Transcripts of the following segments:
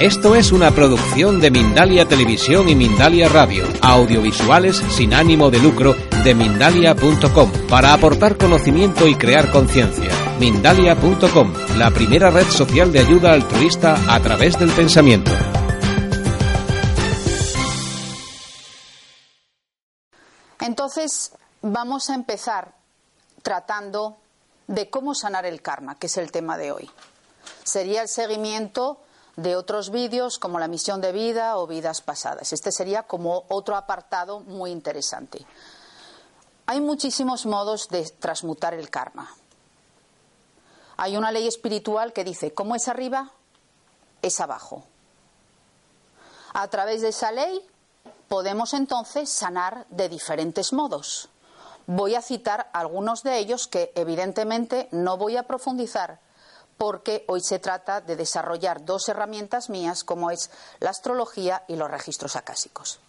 Esto es una producción de Mindalia Televisión y Mindalia Radio, audiovisuales sin ánimo de lucro de mindalia.com, para aportar conocimiento y crear conciencia. Mindalia.com, la primera red social de ayuda altruista a través del pensamiento. Entonces, vamos a empezar tratando de cómo sanar el karma, que es el tema de hoy. Sería el seguimiento de otros vídeos como la misión de vida o vidas pasadas. Este sería como otro apartado muy interesante. Hay muchísimos modos de transmutar el karma. Hay una ley espiritual que dice, como es arriba, es abajo. A través de esa ley podemos entonces sanar de diferentes modos. Voy a citar algunos de ellos que evidentemente no voy a profundizar porque hoy se trata de desarrollar dos herramientas mías como es la astrología y los registros acásicos.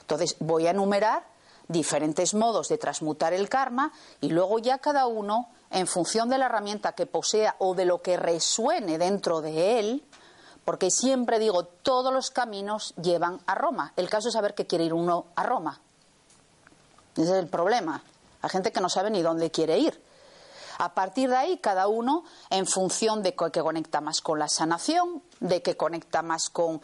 Entonces voy a enumerar diferentes modos de transmutar el karma y luego ya cada uno, en función de la herramienta que posea o de lo que resuene dentro de él, porque siempre digo, todos los caminos llevan a Roma. El caso es saber que quiere ir uno a Roma. Ese es el problema. Hay gente que no sabe ni dónde quiere ir. A partir de ahí, cada uno, en función de que conecta más con la sanación, de que conecta más con,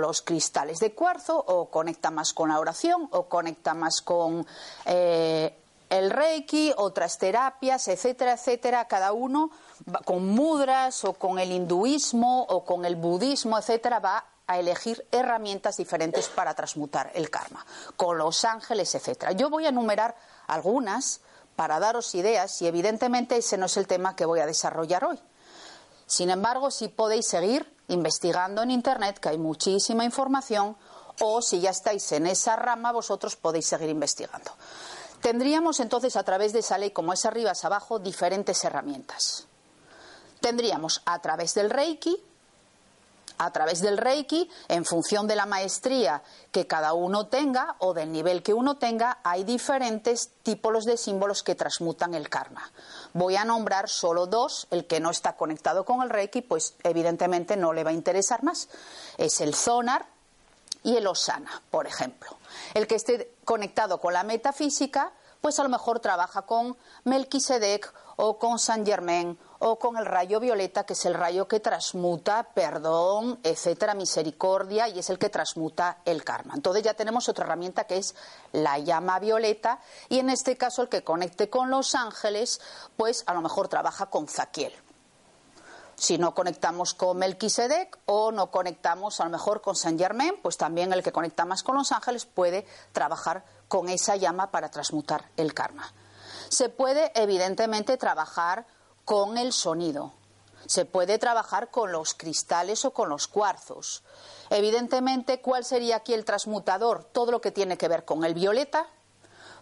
los cristales de cuarzo, o conecta más con la oración, o conecta más con eh, el reiki, otras terapias, etcétera, etcétera, cada uno con mudras o con el hinduismo o con el budismo, etcétera, va a elegir herramientas diferentes para transmutar el karma, con los ángeles, etcétera. Yo voy a enumerar algunas para daros ideas y evidentemente ese no es el tema que voy a desarrollar hoy. Sin embargo, si podéis seguir investigando en Internet, que hay muchísima información, o si ya estáis en esa rama, vosotros podéis seguir investigando. Tendríamos entonces a través de esa ley, como es arriba es abajo, diferentes herramientas. Tendríamos a través del Reiki, a través del Reiki, en función de la maestría que cada uno tenga o del nivel que uno tenga, hay diferentes tipos de símbolos que transmutan el karma. Voy a nombrar solo dos, el que no está conectado con el Reiki, pues evidentemente no le va a interesar más. Es el Zonar y el Osana, por ejemplo. El que esté conectado con la metafísica, pues a lo mejor trabaja con Melquisedec o con Saint Germain o con el rayo violeta, que es el rayo que transmuta perdón, etcétera, misericordia, y es el que transmuta el karma. Entonces ya tenemos otra herramienta que es la llama violeta, y en este caso el que conecte con los ángeles, pues a lo mejor trabaja con Zaquiel. Si no conectamos con Melquisedec o no conectamos a lo mejor con Saint Germain, pues también el que conecta más con los ángeles puede trabajar con esa llama para transmutar el karma. Se puede evidentemente trabajar con el sonido. Se puede trabajar con los cristales o con los cuarzos. Evidentemente, ¿cuál sería aquí el transmutador? Todo lo que tiene que ver con el violeta,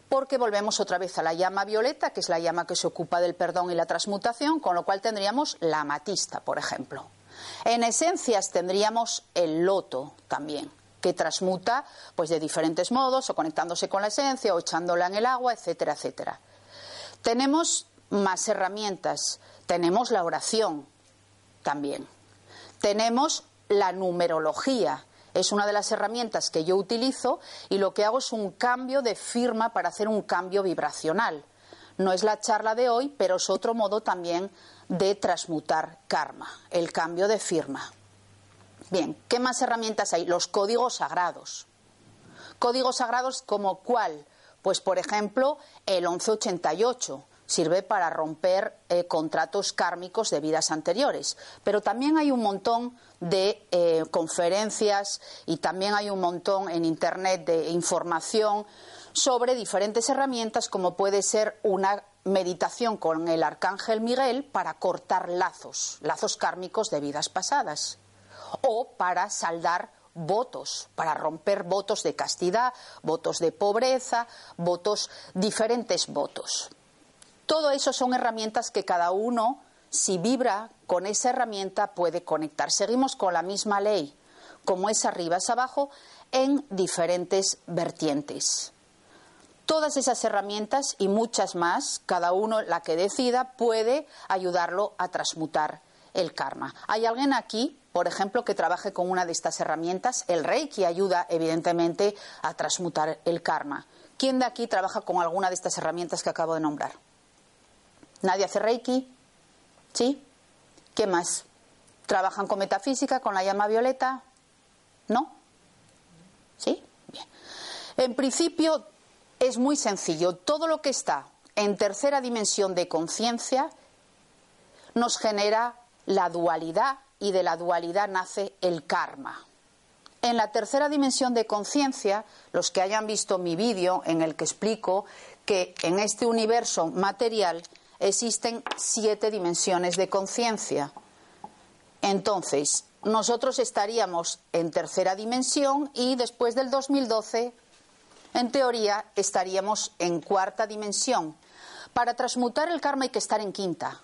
porque volvemos otra vez a la llama violeta, que es la llama que se ocupa del perdón y la transmutación, con lo cual tendríamos la amatista, por ejemplo. En esencias tendríamos el loto también, que transmuta pues de diferentes modos, o conectándose con la esencia, o echándola en el agua, etcétera, etcétera. Tenemos más herramientas. Tenemos la oración también. Tenemos la numerología. Es una de las herramientas que yo utilizo y lo que hago es un cambio de firma para hacer un cambio vibracional. No es la charla de hoy, pero es otro modo también de transmutar karma, el cambio de firma. Bien, ¿qué más herramientas hay? Los códigos sagrados. Códigos sagrados como cuál? Pues por ejemplo, el 1188 sirve para romper eh, contratos kármicos de vidas anteriores. Pero también hay un montón de eh, conferencias y también hay un montón en Internet de información sobre diferentes herramientas como puede ser una meditación con el arcángel Miguel para cortar lazos, lazos kármicos de vidas pasadas. o para saldar votos, para romper votos de castidad, votos de pobreza, votos, diferentes votos. Todo eso son herramientas que cada uno, si vibra con esa herramienta, puede conectar. Seguimos con la misma ley, como es arriba es abajo, en diferentes vertientes. Todas esas herramientas y muchas más, cada uno la que decida, puede ayudarlo a transmutar el karma. ¿Hay alguien aquí, por ejemplo, que trabaje con una de estas herramientas? El Reiki ayuda, evidentemente, a transmutar el karma. ¿Quién de aquí trabaja con alguna de estas herramientas que acabo de nombrar? ¿Nadie hace Reiki? ¿Sí? ¿Qué más? ¿Trabajan con metafísica, con la llama violeta? ¿No? ¿Sí? Bien. En principio, es muy sencillo. Todo lo que está en tercera dimensión de conciencia nos genera la dualidad y de la dualidad nace el karma. En la tercera dimensión de conciencia, los que hayan visto mi vídeo en el que explico que en este universo material existen siete dimensiones de conciencia. Entonces, nosotros estaríamos en tercera dimensión y después del 2012 en teoría estaríamos en cuarta dimensión. Para transmutar el karma hay que estar en quinta.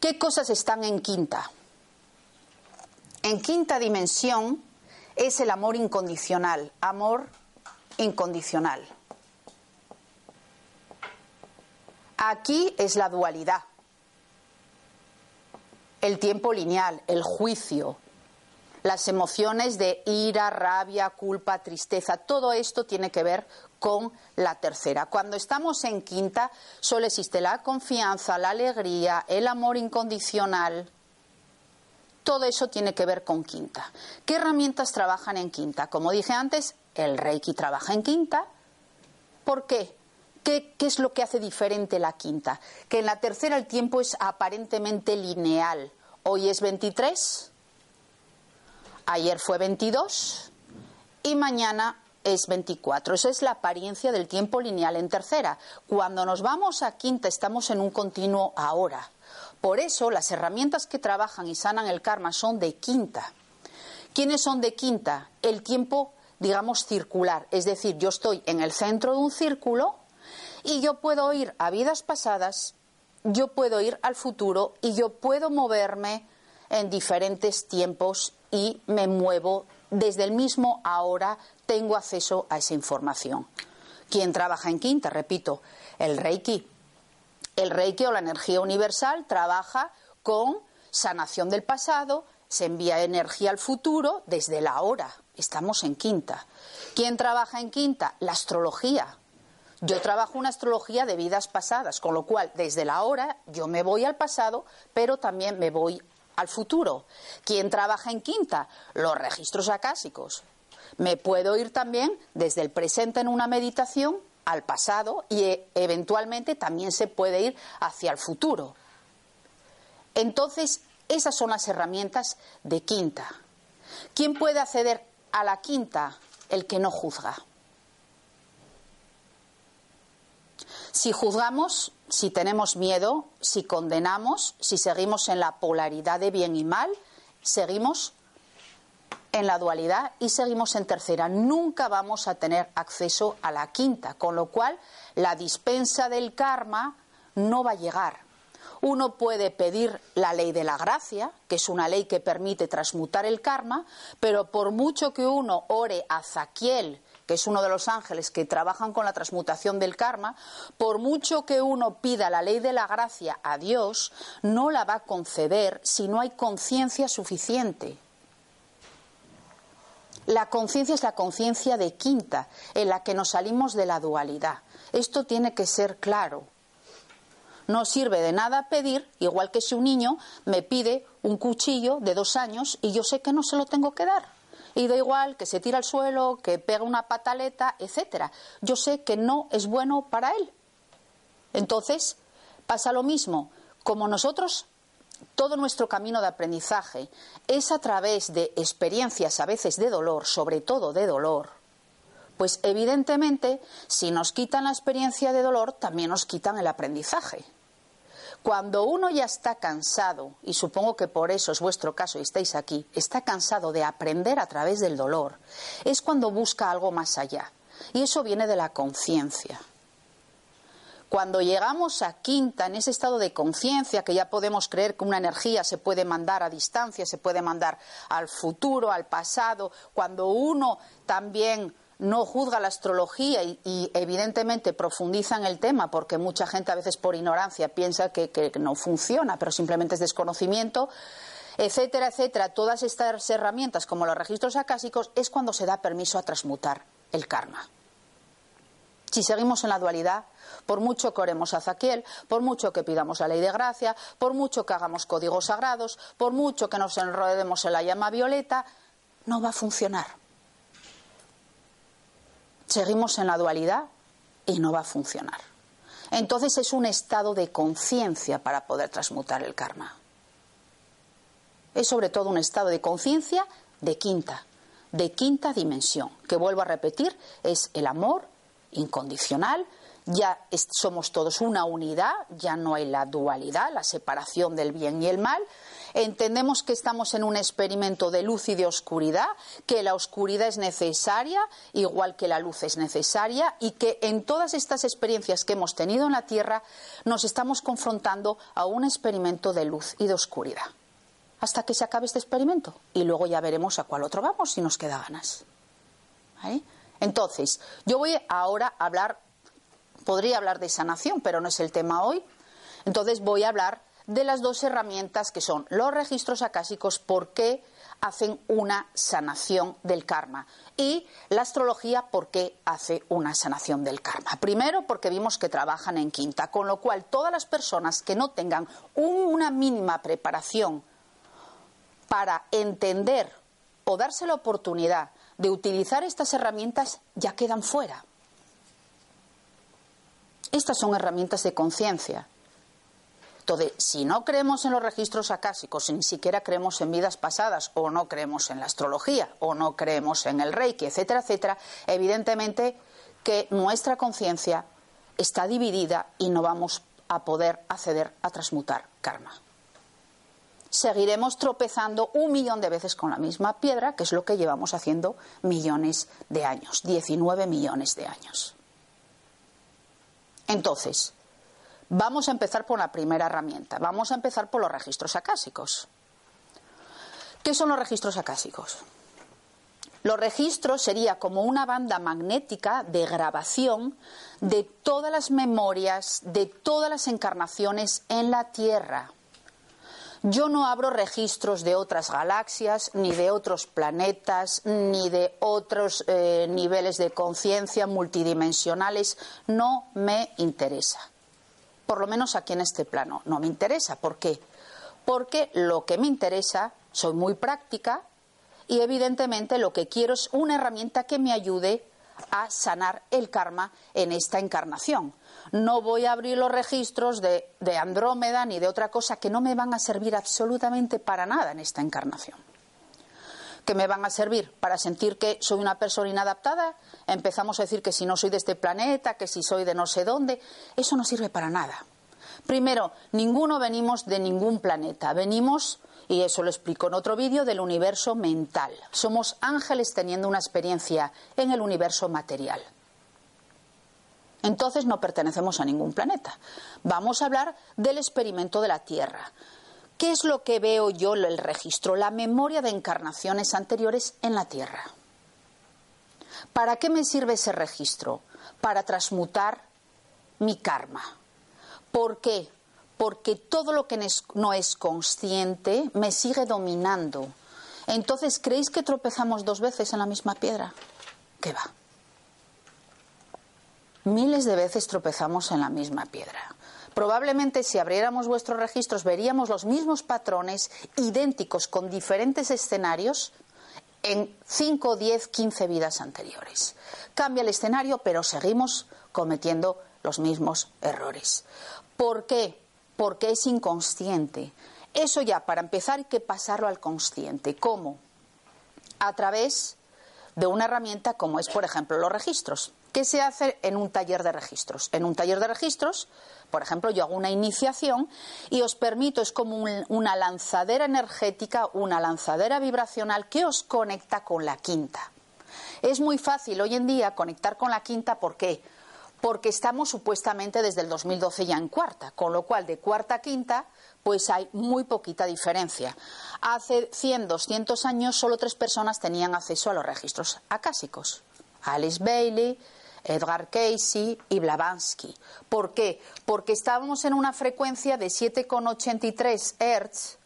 ¿Qué cosas están en quinta? En quinta dimensión es el amor incondicional, amor incondicional. Aquí es la dualidad, el tiempo lineal, el juicio, las emociones de ira, rabia, culpa, tristeza, todo esto tiene que ver con la tercera. Cuando estamos en quinta, solo existe la confianza, la alegría, el amor incondicional. Todo eso tiene que ver con quinta. ¿Qué herramientas trabajan en quinta? Como dije antes, el Reiki trabaja en quinta. ¿Por qué? ¿Qué, ¿Qué, es lo que hace diferente la quinta? Que en la tercera el tiempo es aparentemente lineal. Hoy es 23, ayer fue 22 y mañana es 24. Esa es la apariencia del tiempo lineal en tercera. Cuando nos vamos a quinta estamos en un continuo ahora. Por eso las herramientas que trabajan y sanan el karma son de quinta. ¿Quiénes son de quinta? El tiempo, digamos, circular. Es decir, yo estoy en el centro de un círculo y yo puedo ir a vidas pasadas, yo puedo ir al futuro y yo puedo moverme en diferentes tiempos y me muevo desde el mismo ahora, tengo acceso a esa información. ¿Quién trabaja en quinta? Repito, el Reiki. El Reiki o la energía universal trabaja con sanación del pasado, se envía energía al futuro desde la hora. Estamos en quinta. ¿Quién trabaja en quinta? La astrología. Yo trabajo una astrología de vidas pasadas, con lo cual desde la hora yo me voy al pasado, pero también me voy al futuro. ¿Quién trabaja en quinta? Los registros acásicos. Me puedo ir también desde el presente en una meditación al pasado y e, eventualmente también se puede ir hacia el futuro. Entonces, esas son las herramientas de quinta. ¿Quién puede acceder a la quinta? El que no juzga. Si juzgamos, si tenemos miedo, si condenamos, si seguimos en la polaridad de bien y mal, seguimos en la dualidad y seguimos en tercera. Nunca vamos a tener acceso a la quinta, con lo cual la dispensa del karma no va a llegar. Uno puede pedir la ley de la gracia, que es una ley que permite transmutar el karma, pero por mucho que uno ore a Zaquiel, que es uno de los ángeles que trabajan con la transmutación del karma, por mucho que uno pida la ley de la gracia a Dios, no la va a conceder si no hay conciencia suficiente. La conciencia es la conciencia de quinta, en la que nos salimos de la dualidad. Esto tiene que ser claro. No sirve de nada pedir, igual que si un niño me pide un cuchillo de dos años y yo sé que no se lo tengo que dar y da igual que se tira al suelo, que pega una pataleta, etcétera. Yo sé que no es bueno para él. Entonces, pasa lo mismo. Como nosotros, todo nuestro camino de aprendizaje es a través de experiencias a veces de dolor, sobre todo de dolor, pues evidentemente, si nos quitan la experiencia de dolor, también nos quitan el aprendizaje. Cuando uno ya está cansado, y supongo que por eso es vuestro caso y estáis aquí, está cansado de aprender a través del dolor, es cuando busca algo más allá. Y eso viene de la conciencia. Cuando llegamos a quinta, en ese estado de conciencia, que ya podemos creer que una energía se puede mandar a distancia, se puede mandar al futuro, al pasado, cuando uno también no juzga la astrología y, evidentemente profundiza en el tema porque mucha gente a veces por ignorancia piensa que, no funciona, pero simplemente es desconocimiento, etcétera, etcétera. Todas estas herramientas como los registros acásicos es cuando se da permiso a transmutar el karma. Si seguimos en la dualidad, por mucho que oremos a Zaquiel, por mucho que pidamos la ley de gracia, por mucho que hagamos códigos sagrados, por mucho que nos enredemos en la llama violeta, no va a funcionar seguimos en la dualidad y no va a funcionar. Entonces es un estado de conciencia para poder transmutar el karma. Es sobre todo un estado de conciencia de quinta, de quinta dimensión, que vuelvo a repetir, es el amor incondicional, ya somos todos una unidad, ya no hay la dualidad, la separación del bien y el mal, entendemos que estamos en un experimento de luz y de oscuridad, que la oscuridad es necesaria, igual que la luz es necesaria, y que en todas estas experiencias que hemos tenido en la Tierra nos estamos confrontando a un experimento de luz y de oscuridad. Hasta que se acabe este experimento. Y luego ya veremos a cuál otro vamos si nos queda ganas. Entonces, yo voy ahora a hablar, podría hablar de sanación, pero no es el tema hoy. Entonces voy a hablar de las dos herramientas que son los registros acásicos, por qué hacen una sanación del karma y la astrología por qué hace una sanación del karma. Primero porque vimos que trabajan en quinta, con lo cual todas las personas que no tengan una mínima preparación para entender o darse la oportunidad de utilizar estas herramientas ya quedan fuera. Estas son herramientas de conciencia entonces, si no creemos en los registros acásicos, ni siquiera creemos en vidas pasadas, o no creemos en la astrología, o no creemos en el reiki, etcétera, etcétera, evidentemente que nuestra conciencia está dividida y no vamos a poder acceder a transmutar karma. Seguiremos tropezando un millón de veces con la misma piedra, que es lo que llevamos haciendo millones de años, 19 millones de años. Entonces, Vamos a empezar por la primera herramienta. Vamos a empezar por los registros acásicos. ¿Qué son los registros acásicos? Los registros sería como una banda magnética de grabación de todas las memorias, de todas las encarnaciones en la Tierra. Yo no abro registros de otras galaxias, ni de otros planetas, ni de otros eh, niveles de conciencia multidimensionales. No me interesa por lo menos aquí en este plano. No me interesa. ¿Por qué? Porque lo que me interesa, soy muy práctica y evidentemente lo que quiero es una herramienta que me ayude a sanar el karma en esta encarnación. No voy a abrir los registros de, de Andrómeda ni de otra cosa que no me van a servir absolutamente para nada en esta encarnación que me van a servir para sentir que soy una persona inadaptada. Empezamos a decir que si no soy de este planeta, que si soy de no sé dónde. Eso no sirve para nada. Primero, ninguno venimos de ningún planeta. Venimos, y eso lo explico en otro vídeo, del universo mental. Somos ángeles teniendo una experiencia en el universo material. Entonces no pertenecemos a ningún planeta. Vamos a hablar del experimento de la Tierra. ¿Qué es lo que veo yo el registro? La memoria de encarnaciones anteriores en la Tierra. ¿Para qué me sirve ese registro? Para transmutar mi karma. ¿Por qué? Porque todo lo que no es consciente me sigue dominando. Entonces, ¿creéis que tropezamos dos veces en la misma piedra? ¿Qué va? Miles de veces tropezamos en la misma piedra. Probablemente si abriéramos vuestros registros veríamos los mismos patrones idénticos con diferentes escenarios en 5, 10, 15 vidas anteriores. Cambia el escenario, pero seguimos cometiendo los mismos errores. ¿Por qué? Porque es inconsciente. Eso ya, para empezar, hay que pasarlo al consciente. ¿Cómo? A través de una herramienta como es, por ejemplo, los registros ¿Qué se hace en un taller de registros? En un taller de registros, por ejemplo, yo hago una iniciación y os permito, es como una lanzadera energética, una lanzadera vibracional que os conecta con la quinta. Es muy fácil hoy en día conectar con la quinta, ¿por qué? Porque estamos supuestamente desde el 2012 ya en cuarta, con lo cual de cuarta a quinta pues hay muy poquita diferencia. Hace 100, 200 años solo tres personas tenían acceso a los registros acásicos. Alice Bailey, Edgar Casey y Blavatsky. ¿Por qué? Porque estábamos en una frecuencia de 7,83 Hz.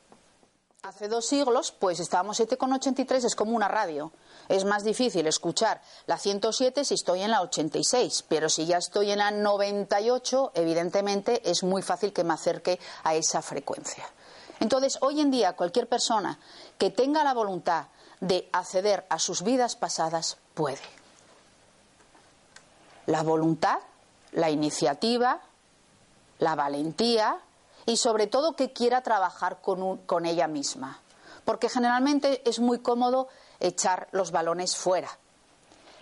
Hace dos siglos, pues estábamos 7,83, es como una radio. Es más difícil escuchar la 107 si estoy en la 86, pero si ya estoy en la 98, evidentemente es muy fácil que me acerque a esa frecuencia. Entonces, hoy en día, cualquier persona que tenga la voluntad de acceder a sus vidas pasadas puede la voluntad, la iniciativa, la valentía y sobre todo que quiera trabajar con, ella misma. Porque generalmente es muy cómodo echar los balones fuera.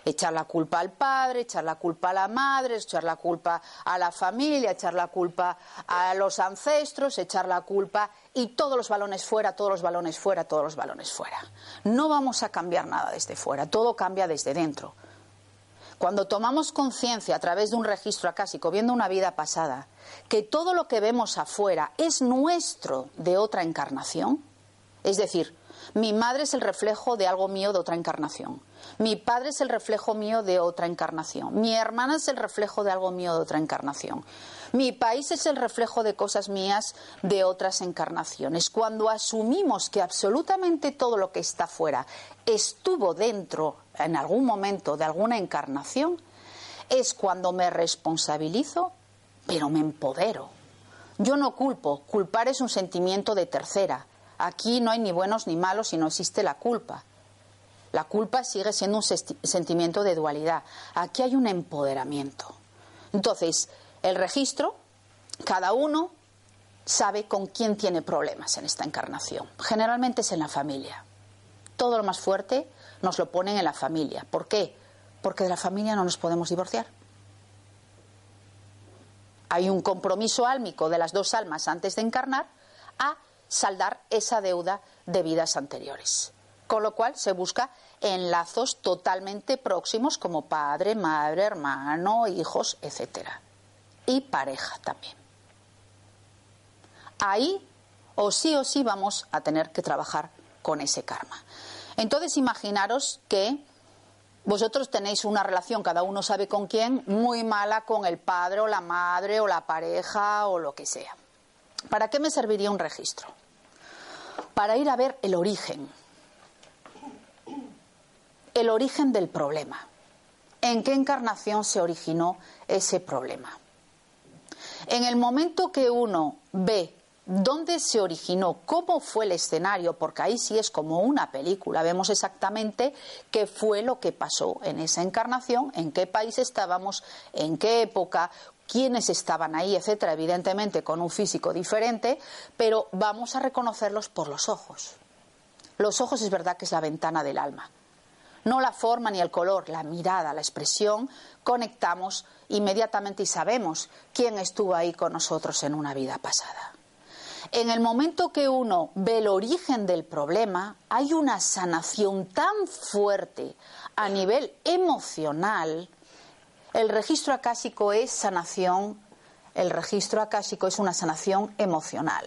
Echar la culpa al padre, echar la culpa a la madre, echar la culpa a la familia, echar la culpa a los ancestros, echar la culpa y todos los balones fuera, todos los balones fuera, todos los balones fuera. No vamos a cambiar nada desde fuera, todo cambia desde dentro. Cuando tomamos conciencia a través de un registro acásico, viendo una vida pasada, que todo lo que vemos afuera es nuestro de otra encarnación, es decir, mi madre es el reflejo de algo mío de otra encarnación. Mi padre es el reflejo mío de otra encarnación. Mi hermana es el reflejo de algo mío de otra encarnación. Mi país es el reflejo de cosas mías de otras encarnaciones. Cuando asumimos que absolutamente todo lo que está fuera estuvo dentro en algún momento de alguna encarnación, es cuando me responsabilizo, pero me empodero. Yo no culpo, culpar es un sentimiento de tercera. Aquí no hay ni buenos ni malos y no existe la culpa. La culpa sigue siendo un sentimiento de dualidad. Aquí hay un empoderamiento. Entonces, el registro, cada uno sabe con quién tiene problemas en esta encarnación. Generalmente es en la familia. Todo lo más fuerte nos lo ponen en la familia. ¿Por qué? Porque de la familia no nos podemos divorciar. Hay un compromiso álmico de las dos almas antes de encarnar a saldar esa deuda de vidas anteriores. Con lo cual se busca enlazos totalmente próximos como padre, madre, hermano, hijos, etcétera. Y pareja también. Ahí o sí o sí vamos a tener que trabajar con ese karma. Entonces imaginaros que vosotros tenéis una relación, cada uno sabe con quién, muy mala con el padre o la madre o la pareja o lo que sea. ¿Para qué me serviría un registro? Para ir a ver el origen, el origen del problema. ¿En qué encarnación se originó ese problema? En el momento que uno ve dónde se originó, cómo fue el escenario, porque ahí sí es como una película, vemos exactamente qué fue lo que pasó en esa encarnación, en qué país estábamos, en qué época, quiénes estaban ahí, etcétera, evidentemente con un físico diferente, pero vamos a reconocerlos por los ojos. Los ojos es verdad que es la ventana del alma. No la forma ni el color, la mirada, la expresión, conectamos inmediatamente y sabemos quién estuvo ahí con nosotros en una vida pasada. En el momento que uno ve el origen del problema, hay una sanación tan fuerte a nivel emocional. El registro acásico es sanación, el registro acásico es una sanación emocional.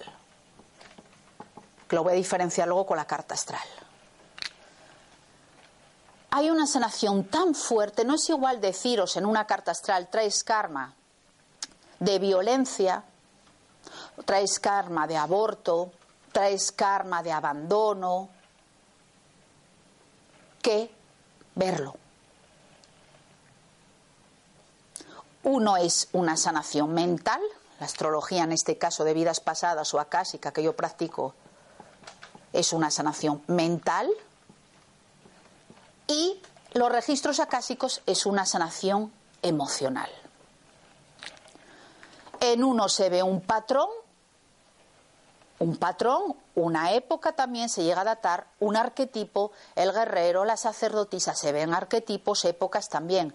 lo voy a diferenciar luego con la carta astral. Hay una sanación tan fuerte, no es igual deciros en una carta astral traes karma de violencia traes karma de aborto, traes karma de abandono, que verlo. Uno es una sanación mental, la astrología en este caso de vidas pasadas o acásica que yo practico es una sanación mental y los registros acásicos es una sanación emocional. En uno se ve un patrón un patrón, una época también se llega a datar, un arquetipo, el guerrero, la sacerdotisa, se ven arquetipos, épocas también.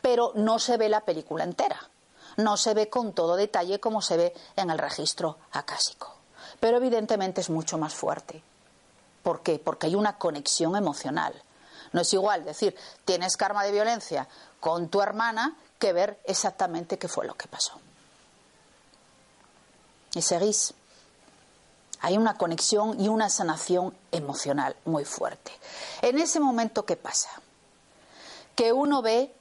pero no se ve la película entera. No se ve con todo detalle como se ve en el registro acásico. Pero evidentemente es mucho más fuerte. ¿Por qué? Porque hay una conexión emocional. No es igual decir, tienes karma de violencia con tu hermana que ver exactamente qué fue lo que pasó. Y seguís. Hay una conexión y una sanación emocional muy fuerte. En ese momento, ¿qué pasa? Que uno ve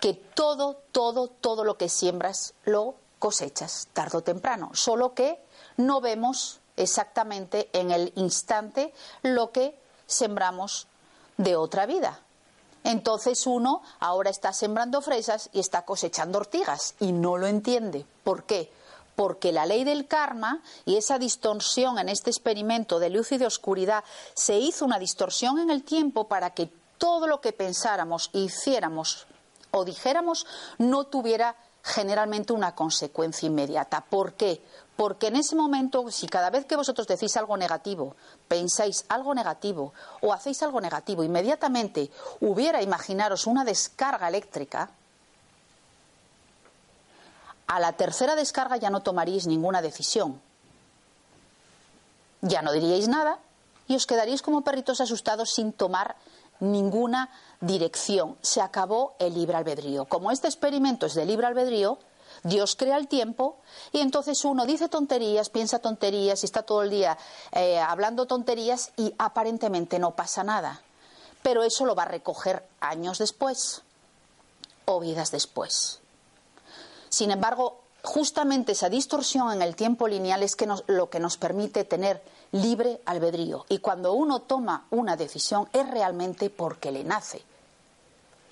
que todo, todo, todo lo que siembras lo cosechas tarde o temprano, solo que no vemos exactamente en el instante lo que sembramos de otra vida. Entonces uno ahora está sembrando fresas y está cosechando ortigas y no lo entiende. ¿Por qué? Porque la ley del karma y esa distorsión en este experimento de luz y de oscuridad se hizo una distorsión en el tiempo para que todo lo que pensáramos, hiciéramos o dijéramos no tuviera generalmente una consecuencia inmediata. ¿Por qué? Porque en ese momento, si cada vez que vosotros decís algo negativo, pensáis algo negativo o hacéis algo negativo, inmediatamente hubiera, imaginaros, una descarga eléctrica, a la tercera descarga ya no tomaríais ninguna decisión. Ya no diríais nada y os quedaríais como perritos asustados sin tomar ninguna dirección. Se acabó el libre albedrío. Como este experimento es de libre albedrío, Dios crea el tiempo y entonces uno dice tonterías, piensa tonterías y está todo el día eh, hablando tonterías y aparentemente no pasa nada. Pero eso lo va a recoger años después o vidas después. Sin embargo, justamente esa distorsión en el tiempo lineal es lo que nos permite tener libre albedrío. Y cuando uno toma una decisión es realmente porque le nace.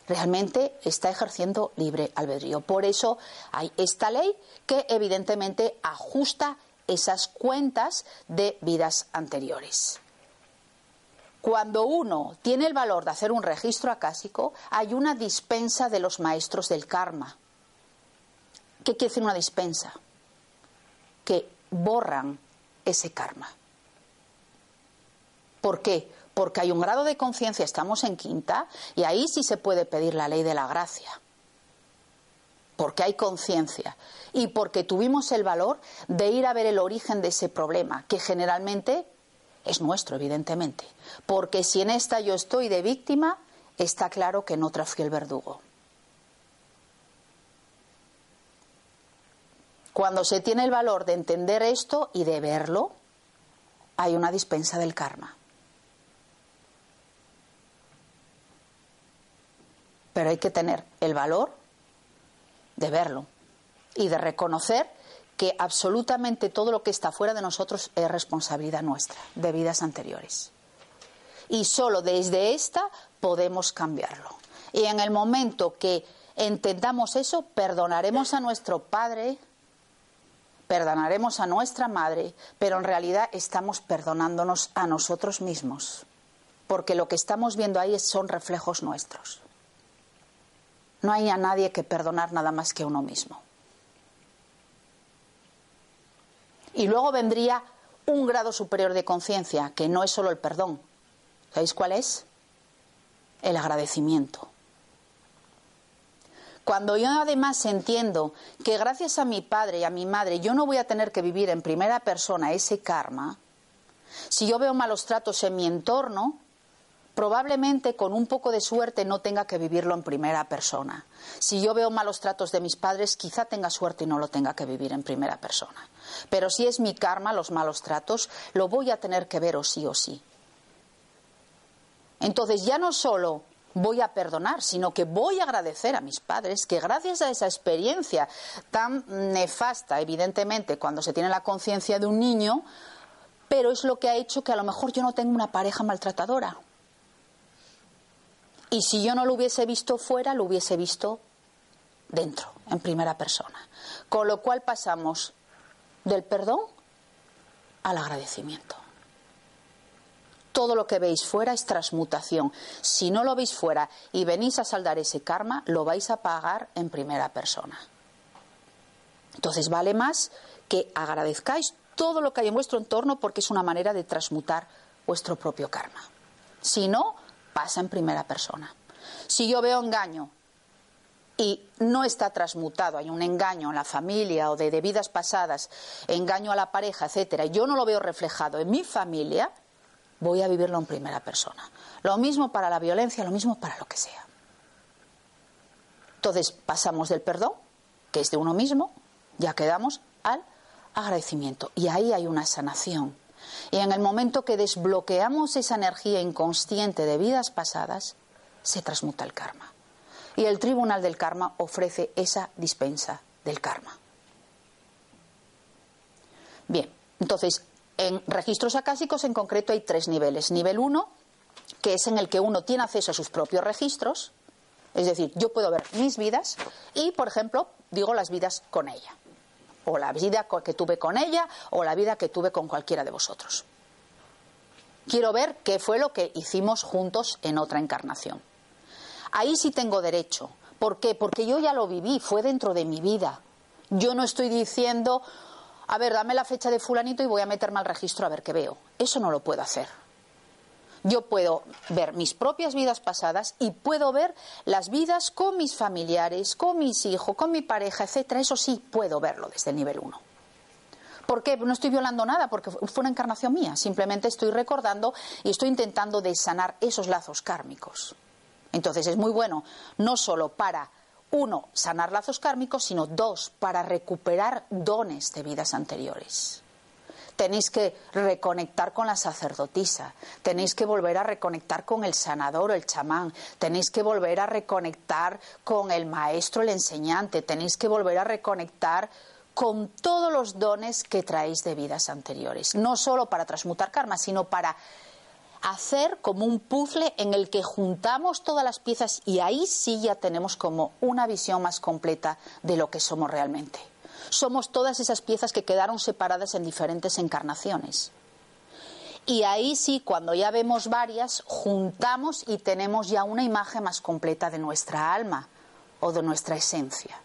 Realmente está ejerciendo libre albedrío. Por eso hay esta ley que evidentemente ajusta esas cuentas de vidas anteriores. Cuando uno tiene el valor de hacer un registro acásico, hay una dispensa de los maestros del karma. ¿Qué quiere decir una dispensa? Que borran ese karma. ¿Por qué? Porque hay un grado de conciencia, estamos en quinta, y ahí sí se puede pedir la ley de la gracia. Porque hay conciencia y porque tuvimos el valor de ir a ver el origen de ese problema, que generalmente es nuestro, evidentemente. Porque si en esta yo estoy de víctima, está claro que en otra el verdugo. Cuando se tiene el valor de entender esto y de verlo, hay una dispensa del karma. pero hay que tener el valor de verlo y de reconocer que absolutamente todo lo que está fuera de nosotros es responsabilidad nuestra, de vidas anteriores. Y solo desde esta podemos cambiarlo. Y en el momento que entendamos eso, perdonaremos a nuestro Padre, perdonaremos a nuestra Madre, pero en realidad estamos perdonándonos a nosotros mismos, porque lo que estamos viendo ahí son reflejos nuestros. No hay a nadie que perdonar nada más que a uno mismo. Y luego vendría un grado superior de conciencia, que no es solo el perdón. ¿Sabéis cuál es? El agradecimiento. Cuando yo además entiendo que gracias a mi padre y a mi madre yo no voy a tener que vivir en primera persona ese karma, si yo veo malos tratos en mi entorno, probablemente con un poco de suerte no tenga que vivirlo en primera persona. Si yo veo malos tratos de mis padres, quizá tenga suerte y no lo tenga que vivir en primera persona. Pero si es mi karma, los malos tratos, lo voy a tener que ver o sí o sí. Entonces ya no solo voy a perdonar, sino que voy a agradecer a mis padres que gracias a esa experiencia tan nefasta, evidentemente, cuando se tiene la conciencia de un niño, pero es lo que ha hecho que a lo mejor yo no tenga una pareja maltratadora y si yo no lo hubiese visto fuera, lo hubiese visto dentro, en primera persona. Con lo cual pasamos del perdón al agradecimiento. Todo lo que veis fuera es transmutación. Si no lo veis fuera y venís a saldar ese karma, lo vais a pagar en primera persona. Entonces vale más que agradezcáis todo lo que hay en vuestro entorno porque es una manera de transmutar vuestro propio karma. Si no, pasa en primera persona. Si yo veo engaño, y no está transmutado, hay un engaño en la familia o de, de vidas pasadas, engaño a la pareja, etcétera, yo no lo veo reflejado en mi familia, voy a vivirlo en primera persona. Lo mismo para la violencia, lo mismo para lo que sea. Entonces pasamos del perdón, que es de uno mismo, ya quedamos al agradecimiento. Y ahí hay una sanación. Y en el momento que desbloqueamos esa energía inconsciente de vidas pasadas, se transmuta el karma. Y el tribunal del karma ofrece esa dispensa del karma. Bien, entonces, en registros acásicos en concreto hay tres niveles. Nivel 1, que es en el que uno tiene acceso a sus propios registros, es decir, yo puedo ver mis vidas y, por ejemplo, digo las vidas con ella, o la vida que tuve con ella, o la vida que tuve con cualquiera de vosotros. Quiero ver qué fue lo que hicimos juntos en otra encarnación. Ahí sí tengo derecho. ¿Por qué? Porque yo ya lo viví, fue dentro de mi vida. Yo no estoy diciendo, a ver, dame la fecha de fulanito y voy a meterme al registro a ver qué veo. Eso no lo puedo hacer. Yo puedo ver mis propias vidas pasadas y puedo ver las vidas con mis familiares, con mis hijos, con mi pareja, etcétera. Eso sí puedo verlo desde el nivel 1. ¿Por qué? No estoy violando nada porque fue una encarnación mía. Simplemente estoy recordando y estoy intentando desanar esos lazos kármicos. Entonces es muy bueno no solo para uno, sanar lazos kármicos, sino dos, para recuperar dones de vidas anteriores. Tenéis que reconectar con la sacerdotisa, tenéis que volver a reconectar con el sanador o el chamán, tenéis que volver a reconectar con el maestro, el enseñante, tenéis que volver a reconectar con todos los dones que traéis de vidas anteriores. No solo para transmutar karma, sino para hacer como un puzzle en el que juntamos todas las piezas y ahí sí ya tenemos como una visión más completa de lo que somos realmente. Somos todas esas piezas que quedaron separadas en diferentes encarnaciones. Y ahí sí, cuando ya vemos varias, juntamos y tenemos ya una imagen más completa de nuestra alma o de nuestra esencia.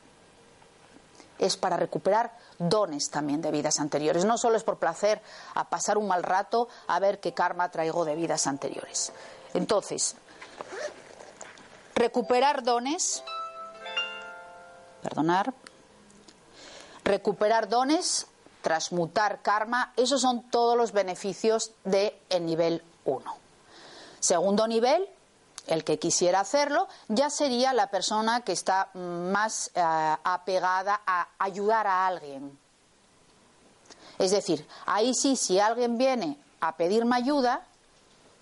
Es para recuperar dones también de vidas anteriores. No solo es por placer a pasar un mal rato a ver qué karma traigo de vidas anteriores. Entonces, recuperar dones, perdonar, recuperar dones, transmutar karma, esos son todos los beneficios del nivel 1. Segundo nivel, el que quisiera hacerlo, ya sería la persona que está más eh, apegada a ayudar a alguien. Es decir, ahí sí, si alguien viene a pedirme ayuda,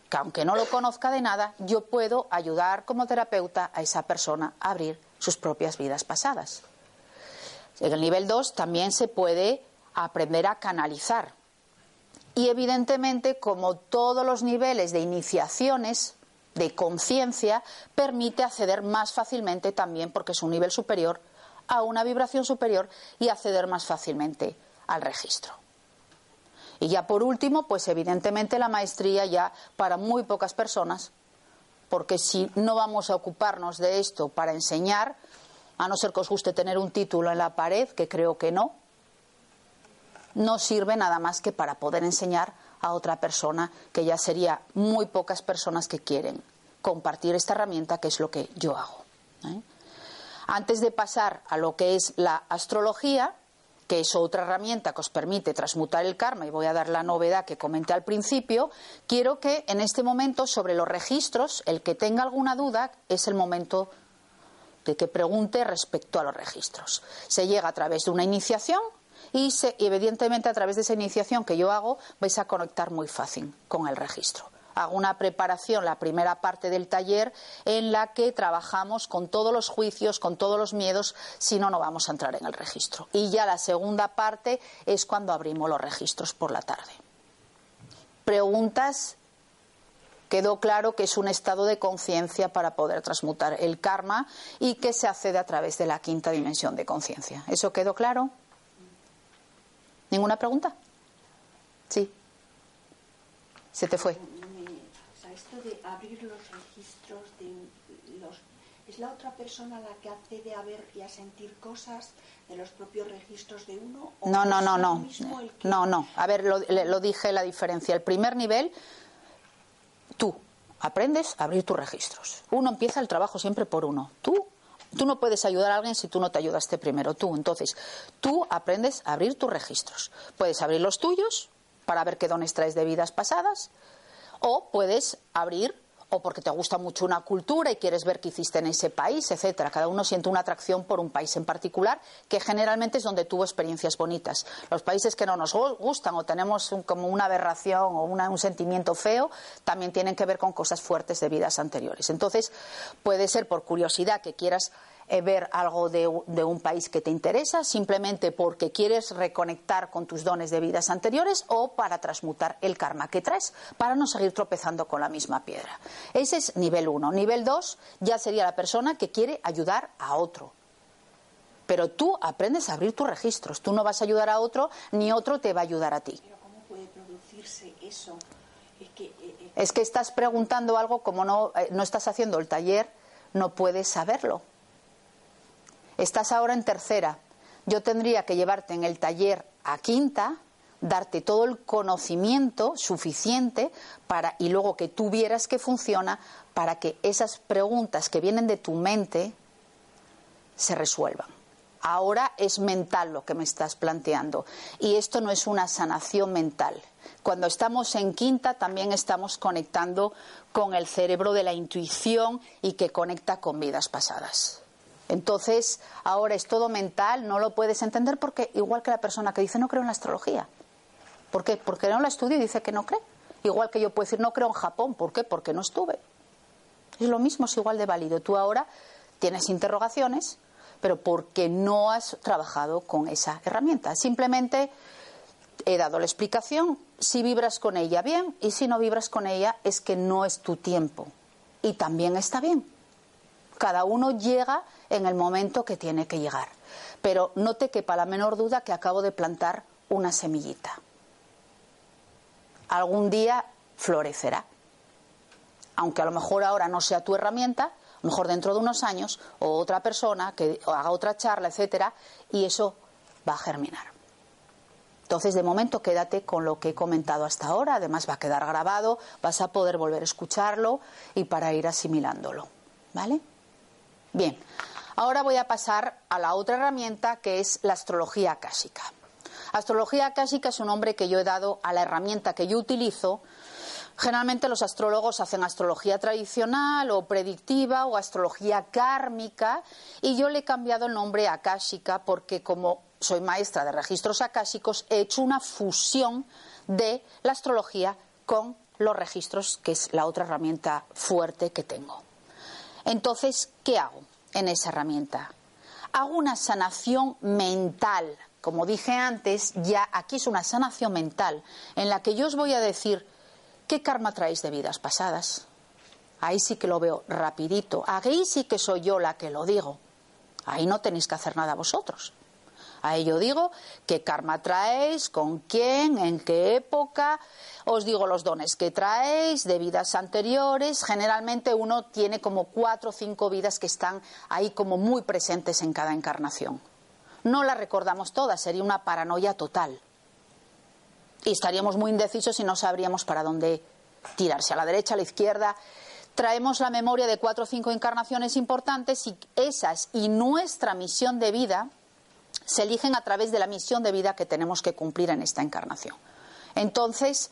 que aunque no lo conozca de nada, yo puedo ayudar como terapeuta a esa persona a abrir sus propias vidas pasadas. En el nivel 2 también se puede aprender a canalizar. Y evidentemente, como todos los niveles de iniciaciones de conciencia, permite acceder más fácilmente también, porque es un nivel superior, a una vibración superior y acceder más fácilmente al registro. Y ya por último, pues evidentemente la maestría ya para muy pocas personas, porque si no vamos a ocuparnos de esto para enseñar, a no ser que os guste tener un título en la pared, que creo que no, no sirve nada más que para poder enseñar a otra persona, que ya sería muy pocas personas que quieren compartir esta herramienta, que es lo que yo hago. ¿eh? Antes de pasar a lo que es la astrología, que es otra herramienta que os permite transmutar el karma, y voy a dar la novedad que comenté al principio, quiero que en este momento sobre los registros, el que tenga alguna duda, es el momento de que pregunte respecto a los registros. Se llega a través de una iniciación y, evidentemente a través de esa iniciación que yo hago vais a conectar muy fácil con el registro hago una preparación, la primera parte del taller, en la que trabajamos con todos los juicios, con todos los miedos, si no, no vamos a entrar en el registro. Y ya la segunda parte es cuando abrimos los registros por la tarde. Preguntas quedó claro que es un estado de conciencia para poder transmutar el karma y que se accede a través de la quinta dimensión de conciencia. ¿Eso quedó claro? ¿Ninguna pregunta? Sí. Se te fue. esto de abrir los registros de los es la otra persona la que accede a ver y a sentir cosas de los propios registros de uno no no no no no no a ver lo, lo dije la diferencia el primer nivel tú aprendes a abrir tus registros. Uno empieza el trabajo siempre por uno. Tú Tú no puedes ayudar a alguien si tú no te ayudaste primero tú. Entonces, tú aprendes a abrir tus registros. Puedes abrir los tuyos para ver qué dones traes de vidas pasadas o puedes abrir o porque te gusta mucho una cultura y quieres ver qué hiciste en ese país, etcétera. Cada uno siente una atracción por un país en particular, que generalmente es donde tuvo experiencias bonitas. Los países que no nos gustan o tenemos como una aberración o un sentimiento feo, también tienen que ver con cosas fuertes de vidas anteriores. Entonces, puede ser por curiosidad que quieras eh, ver algo de, un país que te interesa, simplemente porque quieres reconectar con tus dones de vidas anteriores o para transmutar el karma que traes, para no seguir tropezando con la misma piedra. Ese es nivel uno. Nivel dos ya sería la persona que quiere ayudar a otro. Pero tú aprendes a abrir tus registros. Tú no vas a ayudar a otro, ni otro te va a ayudar a ti. Pero ¿cómo puede producirse eso? Es que, eh, eh, estás preguntando algo como no, no estás haciendo el taller, no puedes saberlo. Estás ahora en tercera. Yo tendría que llevarte en el taller a quinta, darte todo el conocimiento suficiente para y luego que tú vieras que funciona para que esas preguntas que vienen de tu mente se resuelvan. Ahora es mental lo que me estás planteando y esto no es una sanación mental. Cuando estamos en quinta también estamos conectando con el cerebro de la intuición y que conecta con vidas pasadas. Entonces, ahora es todo mental, no lo puedes entender porque igual que la persona que dice no creo en la astrología. ¿Por qué? Porque no la estudia y dice que no cree. Igual que yo puedo decir no creo en Japón. ¿Por qué? Porque no estuve. Es lo mismo, es igual de válido. Tú ahora tienes interrogaciones, pero porque no has trabajado con esa herramienta. Simplemente he dado la explicación. Si vibras con ella, bien. Y si no vibras con ella, es que no es tu tiempo. Y también está bien. Cada uno llega en el momento que tiene que llegar. Pero no te quepa la menor duda que acabo de plantar una semillita. Algún día florecerá. Aunque a lo mejor ahora no sea tu herramienta, a lo mejor dentro de unos años, o otra persona que haga otra charla, etcétera, y eso va a germinar. Entonces, de momento, quédate con lo que he comentado hasta ahora. Además, va a quedar grabado, vas a poder volver a escucharlo y para ir asimilándolo. ¿Vale? Bien, ahora voy a pasar a la otra herramienta que es la astrología akáshica. Astrología akáshica es un nombre que yo he dado a la herramienta que yo utilizo. Generalmente los astrólogos hacen astrología tradicional o predictiva o astrología kármica y yo le he cambiado el nombre a akáshica porque como soy maestra de registros akáshicos he hecho una fusión de la astrología con los registros, que es la otra herramienta fuerte que tengo. Entonces, ¿qué hago en esa herramienta? Hago una sanación mental. Como dije antes, ya aquí es una sanación mental en la que yo os voy a decir qué karma traéis de vidas pasadas. Ahí sí que lo veo rapidito. Ahí sí que soy yo la que lo digo. Ahí no tenéis que hacer nada vosotros. A ello digo qué karma traéis, con quién, en qué época. Os digo los dones que traéis de vidas anteriores. Generalmente uno tiene como cuatro o cinco vidas que están ahí como muy presentes en cada encarnación. No las recordamos todas, sería una paranoia total. Y estaríamos muy indecisos y no sabríamos para dónde tirarse, a la derecha, a la izquierda traemos la memoria de cuatro o cinco encarnaciones importantes y esas y nuestra misión de vida se eligen a través de la misión de vida que tenemos que cumplir en esta encarnación. Entonces,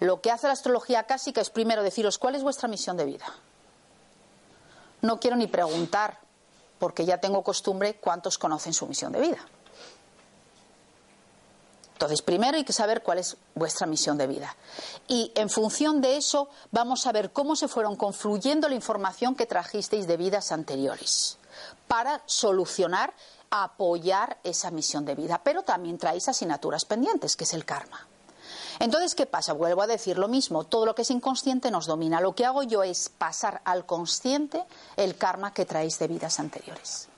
lo que hace la astrología clásica es primero deciros cuál es vuestra misión de vida. No quiero ni preguntar, porque ya tengo costumbre, cuántos conocen su misión de vida. Entonces, primero hay que saber cuál es vuestra misión de vida. Y en función de eso, vamos a ver cómo se fueron confluyendo la información que trajisteis de vidas anteriores para solucionar apoyar esa misión de vida, pero también traéis asignaturas pendientes, que es el karma. Entonces, ¿qué pasa? Vuelvo a decir lo mismo, todo lo que es inconsciente nos domina. Lo que hago yo es pasar al consciente el karma que traéis de vidas anteriores.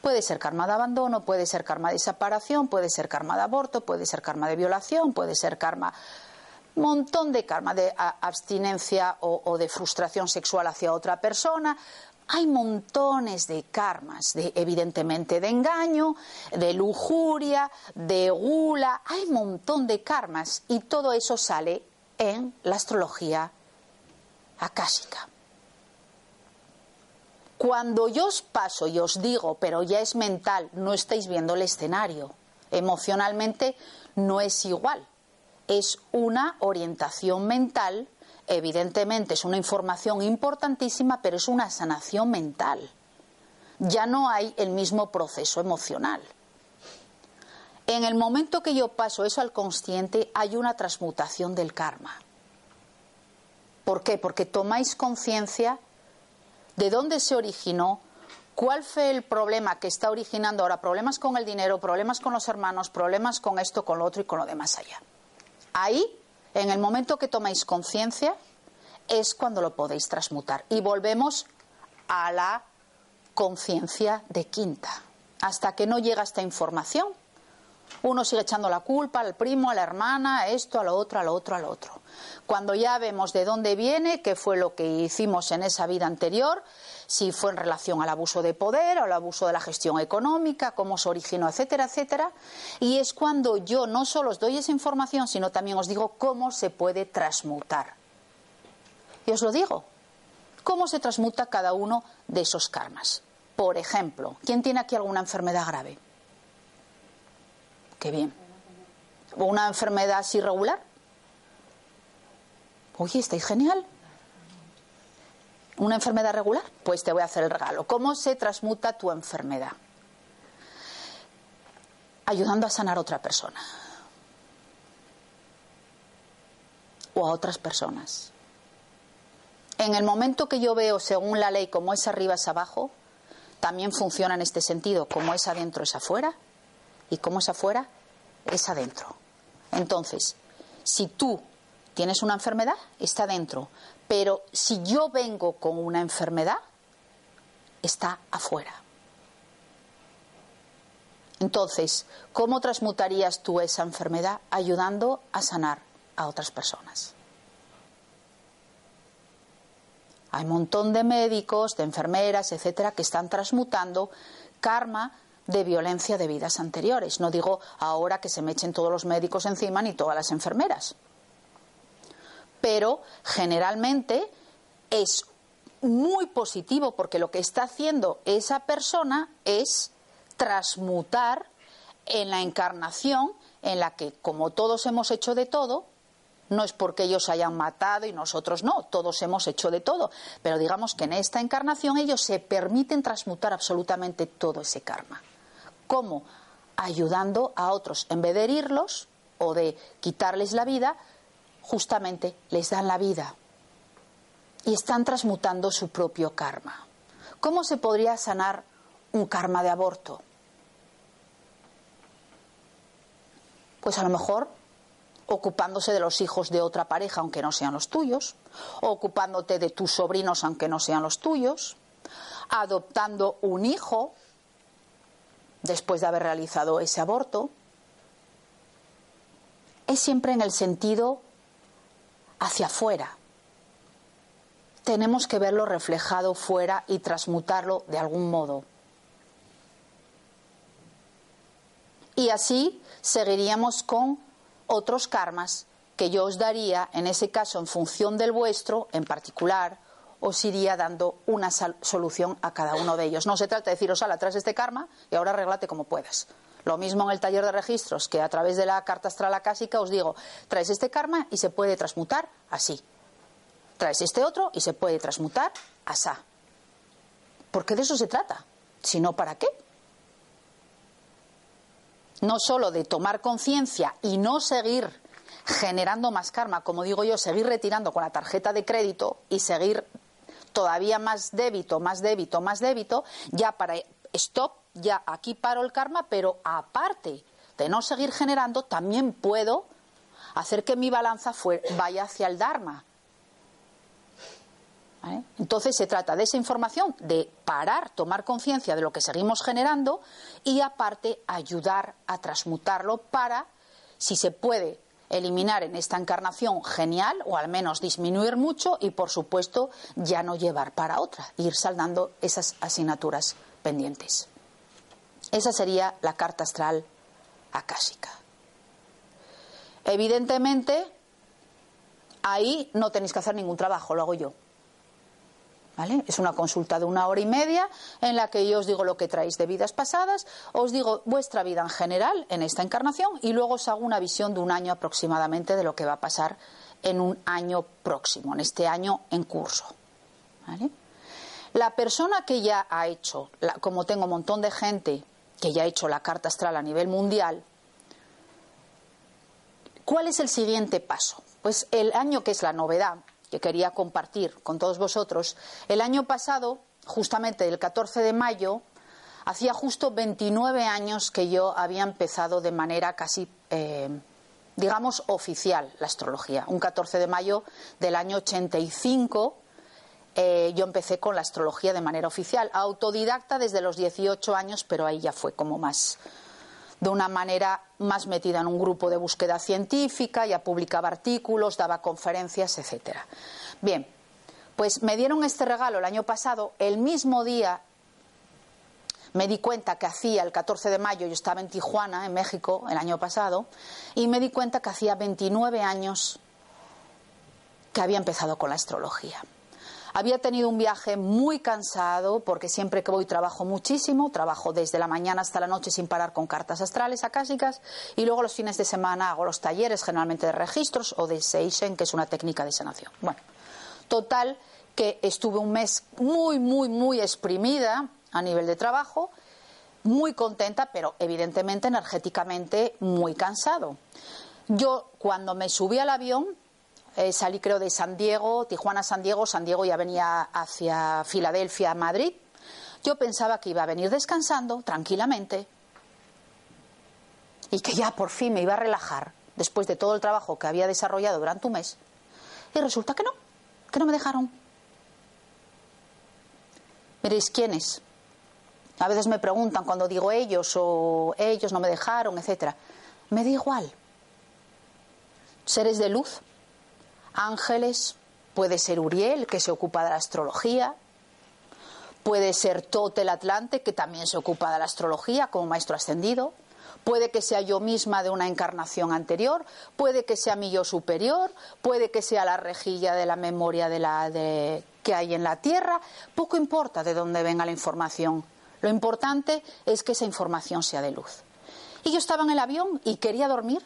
Puede ser karma de abandono, puede ser karma de separación, puede ser karma de aborto, puede ser karma de violación, puede ser karma montón de karma de abstinencia o, o, de frustración sexual hacia otra persona, hay montones de karmas, de, evidentemente de engaño, de lujuria, de gula, hay montón de karmas y todo eso sale en la astrología akáshica. Cuando yo os paso y os digo, pero ya es mental, no estáis viendo el escenario. Emocionalmente no es igual. Es una orientación mental, evidentemente es una información importantísima, pero es una sanación mental. Ya no hay el mismo proceso emocional. En el momento que yo paso eso al consciente, hay una transmutación del karma. ¿Por qué? Porque tomáis conciencia de dónde se originó, cuál fue el problema que está originando ahora, problemas con el dinero, problemas con los hermanos, problemas con esto, con lo otro y con lo demás allá. Ahí, en el momento que tomáis conciencia, es cuando lo podéis transmutar. Y volvemos a la conciencia de quinta. Hasta que no llega esta información, uno sigue echando la culpa al primo, a la hermana, a esto, a lo otro, a lo otro, a lo otro. Cuando ya vemos de dónde viene, qué fue lo que hicimos en esa vida anterior, si fue en relación al abuso de poder al abuso de la gestión económica, cómo se originó, etcétera, etcétera. Y es cuando yo no solo os doy esa información, sino también os digo cómo se puede transmutar. Y os lo digo, cómo se transmuta cada uno de esos karmas. Por ejemplo, ¿quién tiene aquí alguna enfermedad grave? Qué bien. ¿Una enfermedad así regular? Oye, estáis genial. ¿Una enfermedad regular? Pues te voy a hacer el regalo. ¿Cómo se transmuta tu enfermedad? Ayudando a sanar a otra persona. O a otras personas. En el momento que yo veo, según la ley, como es arriba es abajo, también funciona en este sentido, como es adentro es afuera, y como es afuera es adentro. Entonces, si tú tienes una enfermedad, está dentro. Pero si yo vengo con una enfermedad, está afuera. Entonces, ¿cómo transmutarías tú esa enfermedad ayudando a sanar a otras personas? Hay un montón de médicos, de enfermeras, etcétera, que están transmutando karma de violencia de vidas anteriores. No digo ahora que se me echen todos los médicos encima ni todas las enfermeras pero generalmente es muy positivo porque lo que está haciendo esa persona es transmutar en la encarnación en la que, como todos hemos hecho de todo, no es porque ellos hayan matado y nosotros no, todos hemos hecho de todo, pero digamos que en esta encarnación ellos se permiten transmutar absolutamente todo ese karma. ¿Cómo? Ayudando a otros, en vez de herirlos o de quitarles la vida, justamente les dan la vida y están transmutando su propio karma. ¿Cómo se podría sanar un karma de aborto? Pues a lo mejor ocupándose de los hijos de otra pareja aunque no sean los tuyos, ocupándote de tus sobrinos aunque no sean los tuyos, adoptando un hijo después de haber realizado ese aborto. Es siempre en el sentido hacia afuera. Tenemos que verlo reflejado fuera y transmutarlo de algún modo. Y así seguiríamos con otros karmas que yo os daría, en ese caso en función del vuestro en particular, os iría dando una solución a cada uno de ellos. No se trata de deciros, ala, traes este karma y ahora arreglate como puedas. Lo mismo en el taller de registros, que a través de la carta astral acásica os digo, traes este karma y se puede transmutar así. Traes este otro y se puede transmutar asá. Porque de eso se trata. Si no, ¿para qué? No solo de tomar conciencia y no seguir generando más karma, como digo yo, seguir retirando con la tarjeta de crédito y seguir todavía más débito, más débito, más débito, ya para stop, ya aquí paro el karma, pero aparte de no seguir generando, también puedo hacer que mi balanza vaya hacia el Dharma. Entonces se trata de esa información, de parar, tomar conciencia de lo que seguimos generando y aparte ayudar a transmutarlo para, si se puede eliminar en esta encarnación, genial, o al menos disminuir mucho y por supuesto ya no llevar para otra, ir saldando esas asignaturas pendientes. Esa sería la carta astral akáshica. Evidentemente, ahí no tenéis que hacer ningún trabajo, lo hago yo. ¿Vale? Es una consulta de una hora y media en la que yo os digo lo que traéis de vidas pasadas, os digo vuestra vida en general en esta encarnación y luego os hago una visión de un año aproximadamente de lo que va a pasar en un año próximo, en este año en curso. La persona que ya ha hecho, como tengo un montón de gente que ya ha hecho la carta astral a nivel mundial, ¿cuál es el siguiente paso? Pues el año que es la novedad, que quería compartir con todos vosotros. El año pasado, justamente el 14 de mayo, hacía justo 29 años que yo había empezado de manera casi, eh, digamos, oficial la astrología. Un 14 de mayo del año 85 eh, yo empecé con la astrología de manera oficial, autodidacta desde los 18 años, pero ahí ya fue como más, de una manera más metida en un grupo de búsqueda científica, ya publicaba artículos, daba conferencias, etcétera. Bien, pues me dieron este regalo el año pasado, el mismo día me di cuenta que hacía el 14 de mayo, yo estaba en Tijuana, en México, el año pasado, y me di cuenta que hacía 29 años que había empezado con la astrología. Había tenido un viaje muy cansado porque siempre que voy trabajo muchísimo, trabajo desde la mañana hasta la noche sin parar con cartas astrales acásicas y luego los fines de semana hago los talleres generalmente de registros o de Seichen, que es una técnica de sanación. Bueno, total que estuve un mes muy, muy, muy exprimida a nivel de trabajo, muy contenta, pero evidentemente energéticamente muy cansado. Yo cuando me subí al avión eh, salí creo de San Diego, Tijuana, San Diego, San Diego ya venía hacia Filadelfia, Madrid. Yo pensaba que iba a venir descansando tranquilamente y que ya por fin me iba a relajar después de todo el trabajo que había desarrollado durante un mes. Y resulta que no, que no me dejaron. Miréis, ¿quiénes? A veces me preguntan cuando digo ellos o ellos no me dejaron, etcétera. Me da igual. Seres de luz ángeles, puede ser Uriel, que se ocupa de la astrología, puede ser Totel Atlante, que también se ocupa de la astrología como maestro ascendido, puede que sea yo misma de una encarnación anterior, puede que sea mi yo superior, puede que sea la rejilla de la memoria de la, que hay en la Tierra, poco importa de dónde venga la información, lo importante es que esa información sea de luz. Y yo estaba en el avión y quería dormir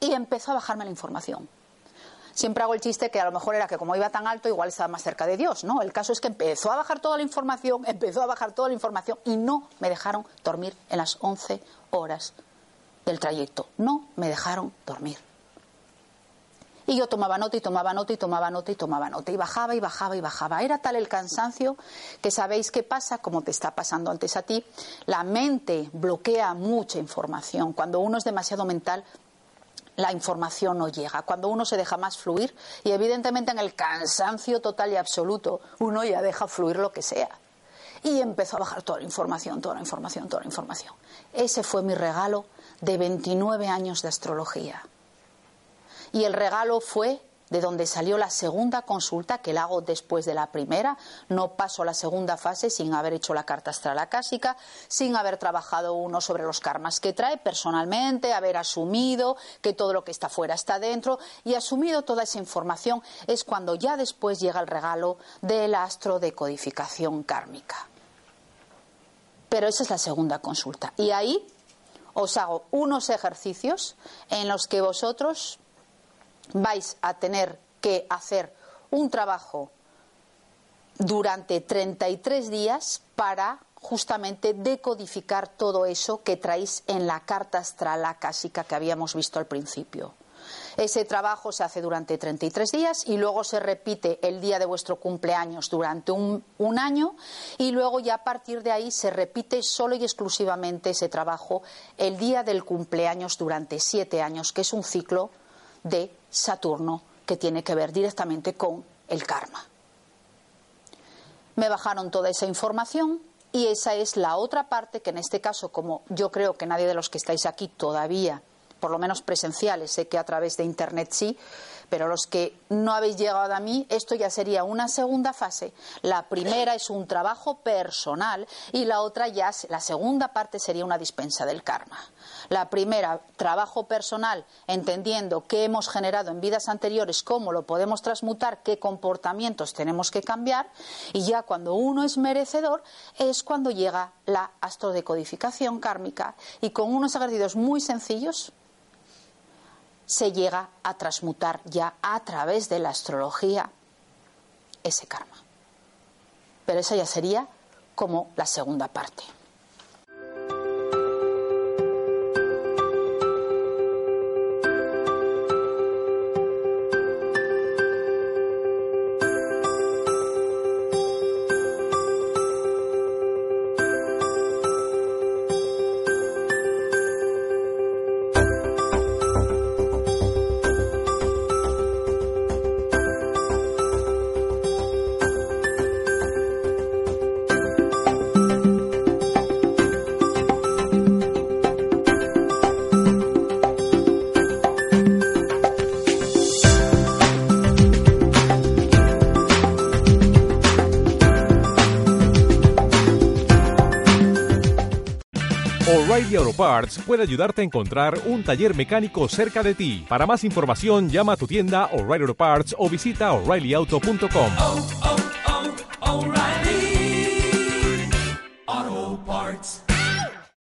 y empezó a bajarme la información. Siempre hago el chiste que a lo mejor era que como iba tan alto, igual estaba más cerca de Dios, ¿no? El caso es que empezó a bajar toda la información, empezó a bajar toda la información y no me dejaron dormir en las 11 horas del trayecto. No me dejaron dormir. Y yo tomaba nota y tomaba nota y tomaba nota y tomaba nota y bajaba y bajaba y bajaba. Era tal el cansancio que sabéis qué pasa, como te está pasando antes a ti. La mente bloquea mucha información. Cuando uno es demasiado mental, la información no llega, cuando uno se deja más fluir y evidentemente en el cansancio total y absoluto uno ya deja fluir lo que sea. Y empezó a bajar toda la información, toda la información, toda la información. Ese fue mi regalo de 29 años de astrología. Y el regalo fue de donde salió la segunda consulta que la hago después de la primera. No paso la segunda fase sin haber hecho la carta astral acásica, sin haber trabajado uno sobre los karmas que trae personalmente, haber asumido que todo lo que está fuera está dentro y asumido toda esa información es cuando ya después llega el regalo del astro de codificación kármica. Pero esa es la segunda consulta. Y ahí os hago unos ejercicios en los que vosotros vais a tener que hacer un trabajo durante 33 días para justamente decodificar todo eso que traéis en la carta astral acásica que habíamos visto al principio. Ese trabajo se hace durante 33 días y luego se repite el día de vuestro cumpleaños durante un, un, año y luego ya a partir de ahí se repite solo y exclusivamente ese trabajo el día del cumpleaños durante siete años, que es un ciclo de Saturno que tiene que ver directamente con el karma. Me bajaron toda esa información y esa es la otra parte que en este caso, como yo creo que nadie de los que estáis aquí todavía, por lo menos presenciales, sé que a través de Internet sí, pero los que no habéis llegado a mí, esto ya sería una segunda fase. La primera es un trabajo personal y la otra ya, la segunda parte sería una dispensa del karma. La primera, trabajo personal, entendiendo qué hemos generado en vidas anteriores, cómo lo podemos transmutar, qué comportamientos tenemos que cambiar. Y ya cuando uno es merecedor, es cuando llega la astrodecodificación kármica. Y con unos ejercicios muy sencillos, se llega a transmutar ya a través de la astrología ese karma. Pero esa ya sería como la segunda parte. Parts puede ayudarte a encontrar un taller mecánico cerca de ti. Para más información, llama a tu tienda O'Reilly Auto Parts o visita oreillyauto.com.